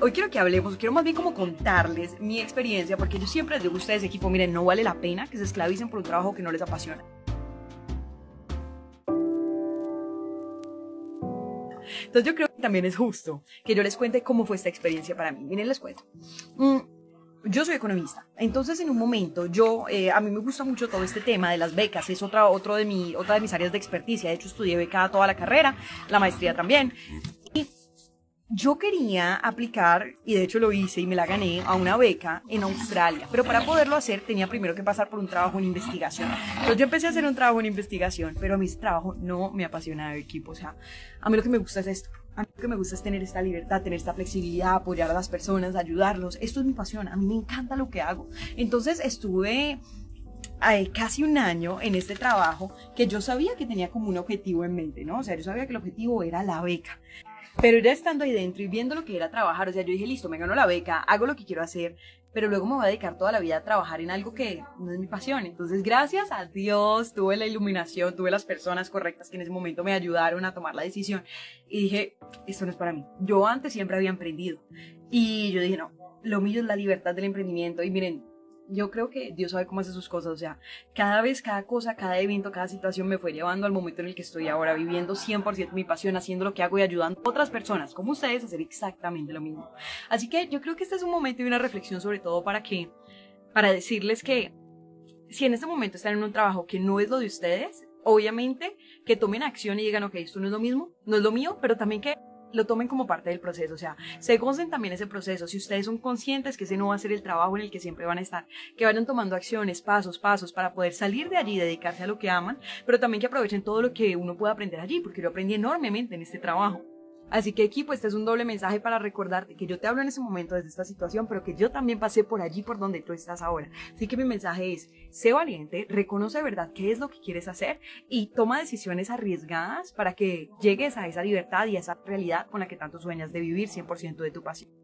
Hoy quiero que hablemos, quiero más bien como contarles mi experiencia, porque yo siempre les digo a ustedes, equipo, miren, no vale la pena que se esclavicen por un trabajo que no les apasiona. Entonces yo creo que también es justo que yo les cuente cómo fue esta experiencia para mí. Miren, les cuento. Mm, yo soy economista, entonces en un momento yo, eh, a mí me gusta mucho todo este tema de las becas, es otra, otro de mi, otra de mis áreas de experticia, de hecho estudié beca toda la carrera, la maestría también, yo quería aplicar, y de hecho lo hice y me la gané, a una beca en Australia, pero para poderlo hacer tenía primero que pasar por un trabajo en investigación. Entonces yo empecé a hacer un trabajo en investigación, pero a mí ese trabajo no me apasiona el equipo, o sea, a mí lo que me gusta es esto. A mí lo que me gusta es tener esta libertad, tener esta flexibilidad, apoyar a las personas, ayudarlos. Esto es mi pasión, a mí me encanta lo que hago. Entonces estuve eh, casi un año en este trabajo que yo sabía que tenía como un objetivo en mente, ¿no? O sea, yo sabía que el objetivo era la beca. Pero ya estando ahí dentro y viendo lo que era trabajar, o sea, yo dije, listo, me gano la beca, hago lo que quiero hacer, pero luego me voy a dedicar toda la vida a trabajar en algo que no es mi pasión. Entonces, gracias a Dios, tuve la iluminación, tuve las personas correctas que en ese momento me ayudaron a tomar la decisión. Y dije, esto no es para mí. Yo antes siempre había emprendido. Y yo dije, no, lo mío es la libertad del emprendimiento. Y miren, yo creo que Dios sabe cómo hace sus cosas, o sea, cada vez, cada cosa, cada evento, cada situación me fue llevando al momento en el que estoy ahora, viviendo 100% mi pasión, haciendo lo que hago y ayudando a otras personas como ustedes a hacer exactamente lo mismo. Así que yo creo que este es un momento y una reflexión sobre todo para que, para decirles que si en este momento están en un trabajo que no es lo de ustedes, obviamente que tomen acción y digan, ok, esto no es lo mismo, no es lo mío, pero también que lo tomen como parte del proceso, o sea, se gocen también ese proceso. Si ustedes son conscientes que ese no va a ser el trabajo en el que siempre van a estar, que vayan tomando acciones, pasos, pasos para poder salir de allí dedicarse a lo que aman, pero también que aprovechen todo lo que uno puede aprender allí, porque yo aprendí enormemente en este trabajo. Así que equipo, este es un doble mensaje para recordarte que yo te hablo en ese momento desde esta situación, pero que yo también pasé por allí por donde tú estás ahora. Así que mi mensaje es, sé valiente, reconoce de verdad qué es lo que quieres hacer y toma decisiones arriesgadas para que llegues a esa libertad y a esa realidad con la que tanto sueñas de vivir 100% de tu pasión.